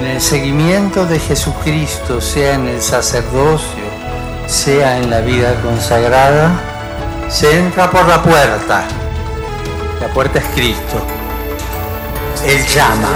En el seguimiento de Jesucristo, sea en el sacerdocio, sea en la vida consagrada, se entra por la puerta. La puerta es Cristo. Él llama.